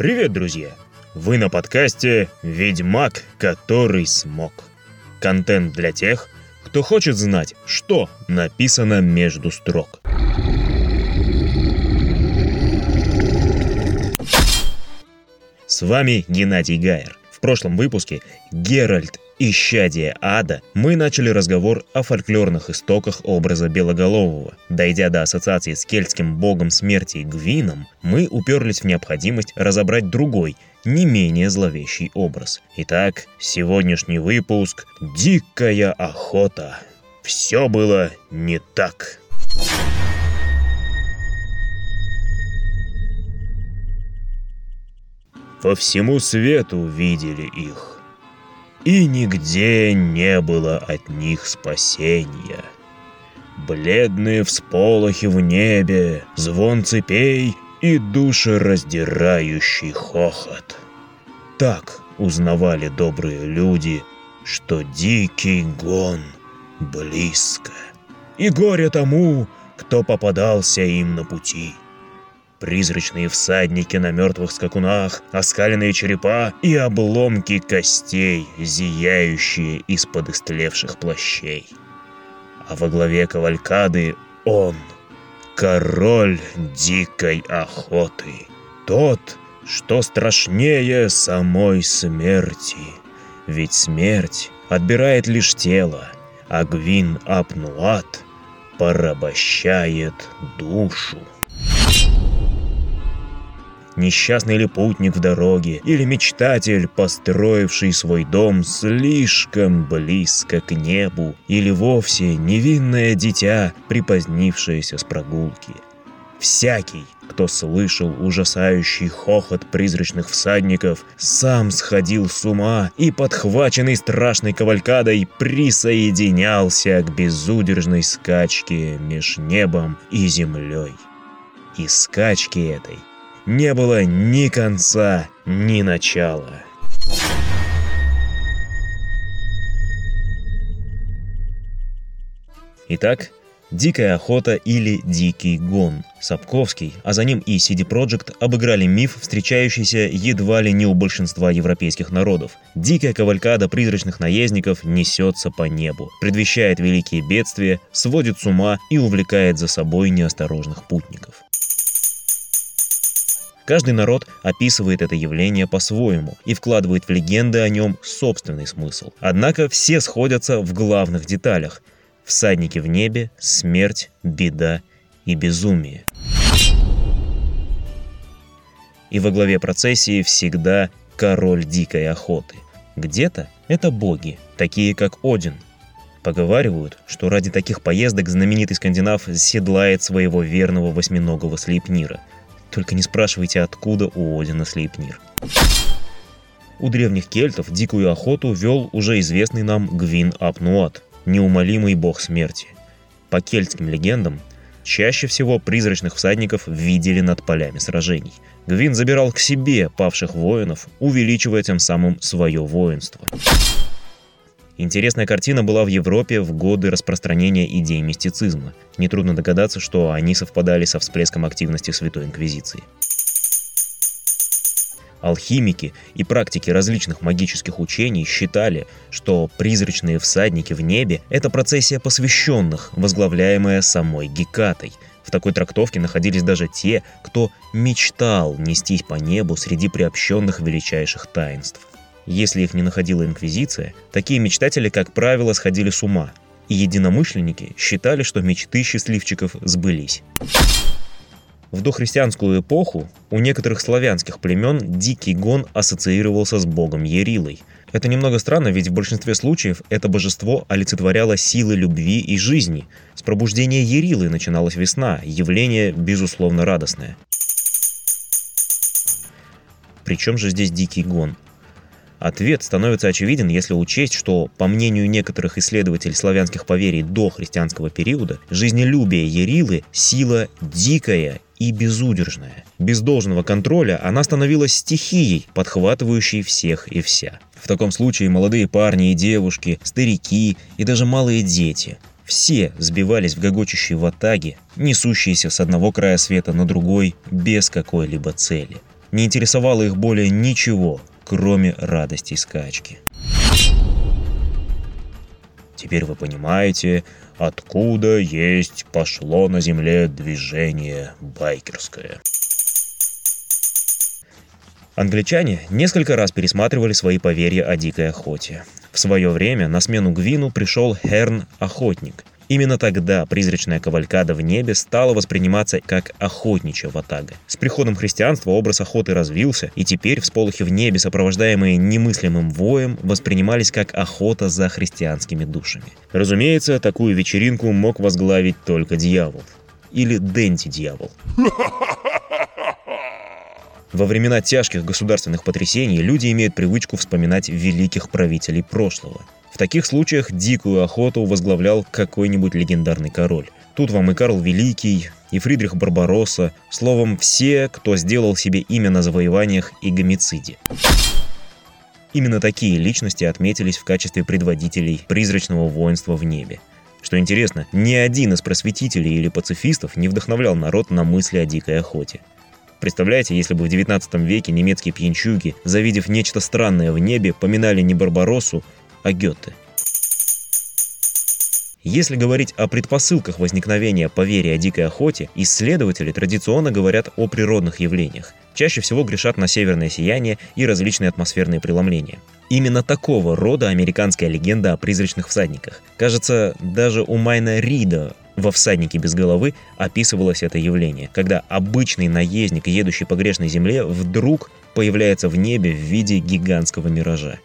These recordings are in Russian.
Привет, друзья! Вы на подкасте «Ведьмак, который смог». Контент для тех, кто хочет знать, что написано между строк. С вами Геннадий Гайер. В прошлом выпуске Геральт «Исчадие ада» мы начали разговор о фольклорных истоках образа Белоголового. Дойдя до ассоциации с кельтским богом смерти Гвином, мы уперлись в необходимость разобрать другой, не менее зловещий образ. Итак, сегодняшний выпуск «Дикая охота». Все было не так. По всему свету видели их и нигде не было от них спасения. Бледные всполохи в небе, звон цепей и душераздирающий хохот. Так узнавали добрые люди, что дикий гон близко. И горе тому, кто попадался им на пути призрачные всадники на мертвых скакунах, оскаленные черепа и обломки костей, зияющие из-под истлевших плащей. А во главе кавалькады он, король дикой охоты, тот, что страшнее самой смерти. Ведь смерть отбирает лишь тело, а Гвин Апнуат порабощает душу несчастный ли путник в дороге, или мечтатель, построивший свой дом слишком близко к небу, или вовсе невинное дитя, припозднившееся с прогулки. Всякий, кто слышал ужасающий хохот призрачных всадников, сам сходил с ума и, подхваченный страшной кавалькадой, присоединялся к безудержной скачке меж небом и землей. И скачки этой не было ни конца, ни начала. Итак, «Дикая охота» или «Дикий гон». Сапковский, а за ним и CD Projekt обыграли миф, встречающийся едва ли не у большинства европейских народов. Дикая кавалькада призрачных наездников несется по небу, предвещает великие бедствия, сводит с ума и увлекает за собой неосторожных путников. Каждый народ описывает это явление по-своему и вкладывает в легенды о нем собственный смысл. Однако все сходятся в главных деталях. Всадники в небе, смерть, беда и безумие. И во главе процессии всегда король дикой охоты. Где-то это боги, такие как Один. Поговаривают, что ради таких поездок знаменитый скандинав седлает своего верного восьминогого слепнира – только не спрашивайте, откуда у Одина Слейпнир. У древних кельтов дикую охоту вел уже известный нам Гвин Апнуат, неумолимый бог смерти. По кельтским легендам, чаще всего призрачных всадников видели над полями сражений. Гвин забирал к себе павших воинов, увеличивая тем самым свое воинство. Интересная картина была в Европе в годы распространения идей мистицизма. Нетрудно догадаться, что они совпадали со всплеском активности Святой Инквизиции. Алхимики и практики различных магических учений считали, что призрачные всадники в небе – это процессия посвященных, возглавляемая самой Гекатой. В такой трактовке находились даже те, кто мечтал нестись по небу среди приобщенных величайших таинств. Если их не находила Инквизиция, такие мечтатели, как правило, сходили с ума, и единомышленники считали, что мечты счастливчиков сбылись. В дохристианскую эпоху у некоторых славянских племен дикий гон ассоциировался с богом Ерилой. Это немного странно, ведь в большинстве случаев это божество олицетворяло силы любви и жизни. С пробуждения Ерилы начиналась весна, явление безусловно радостное. Причем же здесь дикий гон? Ответ становится очевиден, если учесть, что, по мнению некоторых исследователей славянских поверий до христианского периода, жизнелюбие Ерилы – сила дикая и безудержная. Без должного контроля она становилась стихией, подхватывающей всех и вся. В таком случае молодые парни и девушки, старики и даже малые дети – все сбивались в гогочущие ватаги, несущиеся с одного края света на другой без какой-либо цели – не интересовало их более ничего, кроме радости скачки. Теперь вы понимаете, откуда есть пошло на земле движение байкерское. Англичане несколько раз пересматривали свои поверья о дикой охоте. В свое время на смену Гвину пришел Херн-охотник. Именно тогда призрачная кавалькада в небе стала восприниматься как охотничья ватага. С приходом христианства образ охоты развился, и теперь всполохи в небе, сопровождаемые немыслимым воем, воспринимались как охота за христианскими душами. Разумеется, такую вечеринку мог возглавить только дьявол. Или Денти-дьявол. Во времена тяжких государственных потрясений люди имеют привычку вспоминать великих правителей прошлого. В таких случаях дикую охоту возглавлял какой-нибудь легендарный король. Тут вам и Карл Великий, и Фридрих Барбаросса, словом, все, кто сделал себе имя на завоеваниях и гомициде. Именно такие личности отметились в качестве предводителей призрачного воинства в небе. Что интересно, ни один из просветителей или пацифистов не вдохновлял народ на мысли о дикой охоте. Представляете, если бы в 19 веке немецкие пьянчуги, завидев нечто странное в небе, поминали не Барбароссу, а Гёте. Если говорить о предпосылках возникновения поверья о дикой охоте, исследователи традиционно говорят о природных явлениях. Чаще всего грешат на северное сияние и различные атмосферные преломления. Именно такого рода американская легенда о призрачных всадниках. Кажется, даже у Майна Рида во «Всаднике без головы» описывалось это явление, когда обычный наездник, едущий по грешной земле, вдруг появляется в небе в виде гигантского миража.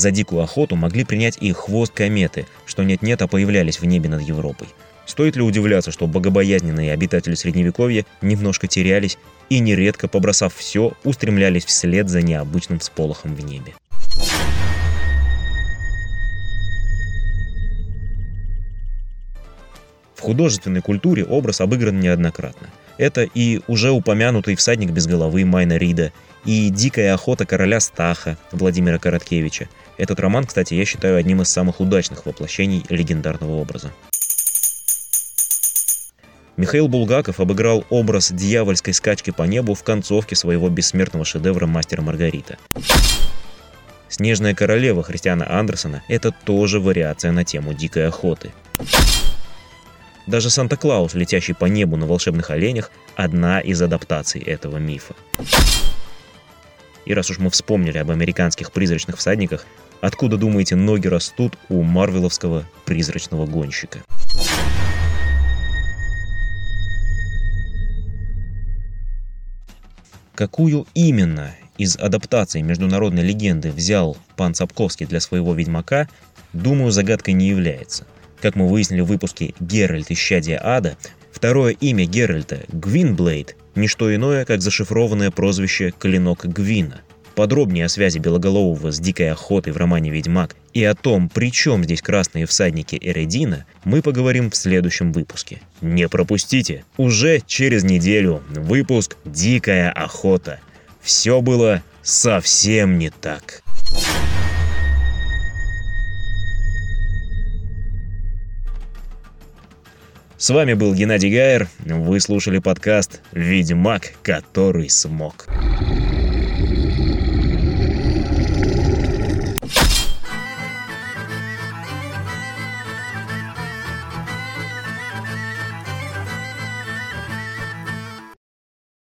За дикую охоту могли принять и хвост кометы, что нет-нет, а появлялись в небе над Европой. Стоит ли удивляться, что богобоязненные обитатели Средневековья немножко терялись и, нередко побросав все, устремлялись вслед за необычным всполохом в небе. В художественной культуре образ обыгран неоднократно. Это и уже упомянутый всадник без головы Майна Рида, и «Дикая охота короля Стаха» Владимира Короткевича. Этот роман, кстати, я считаю одним из самых удачных воплощений легендарного образа. Михаил Булгаков обыграл образ дьявольской скачки по небу в концовке своего бессмертного шедевра «Мастера Маргарита». «Снежная королева» Христиана Андерсона – это тоже вариация на тему дикой охоты. Даже Санта-Клаус, летящий по небу на волшебных оленях, одна из адаптаций этого мифа. И раз уж мы вспомнили об американских призрачных всадниках, откуда, думаете, ноги растут у марвеловского призрачного гонщика? Какую именно из адаптаций международной легенды взял пан Сапковский для своего «Ведьмака», думаю, загадкой не является – как мы выяснили в выпуске «Геральт. Исчадие ада», второе имя Геральта, Гвинблейд, не что иное, как зашифрованное прозвище «Клинок Гвина». Подробнее о связи Белоголового с дикой охотой в романе «Ведьмак» и о том, при чем здесь красные всадники Эредина, мы поговорим в следующем выпуске. Не пропустите! Уже через неделю выпуск «Дикая охота». Все было совсем не так. С вами был Геннадий Гайер. Вы слушали подкаст «Ведьмак, который смог».